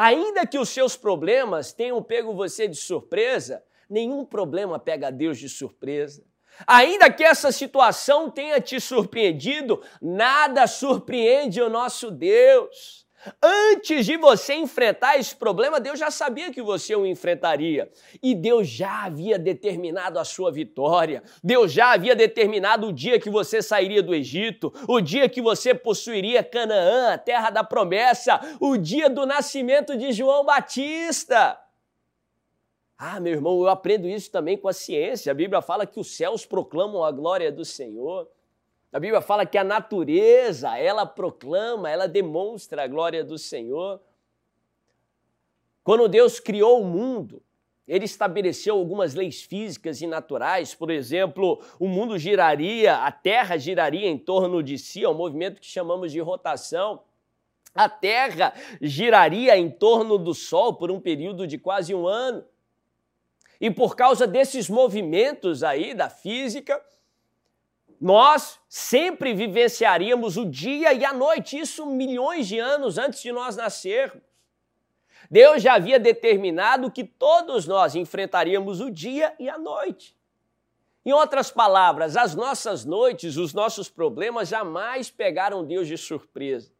Ainda que os seus problemas tenham pego você de surpresa, nenhum problema pega Deus de surpresa. Ainda que essa situação tenha te surpreendido, nada surpreende o nosso Deus. Antes de você enfrentar esse problema, Deus já sabia que você o enfrentaria. E Deus já havia determinado a sua vitória. Deus já havia determinado o dia que você sairia do Egito, o dia que você possuiria Canaã, a terra da promessa, o dia do nascimento de João Batista. Ah, meu irmão, eu aprendo isso também com a ciência. A Bíblia fala que os céus proclamam a glória do Senhor. A Bíblia fala que a natureza, ela proclama, ela demonstra a glória do Senhor. Quando Deus criou o mundo, ele estabeleceu algumas leis físicas e naturais, por exemplo, o mundo giraria, a Terra giraria em torno de si, é um movimento que chamamos de rotação. A Terra giraria em torno do Sol por um período de quase um ano. E por causa desses movimentos aí da física, nós sempre vivenciaríamos o dia e a noite, isso milhões de anos antes de nós nascermos. Deus já havia determinado que todos nós enfrentaríamos o dia e a noite. Em outras palavras, as nossas noites, os nossos problemas jamais pegaram Deus de surpresa.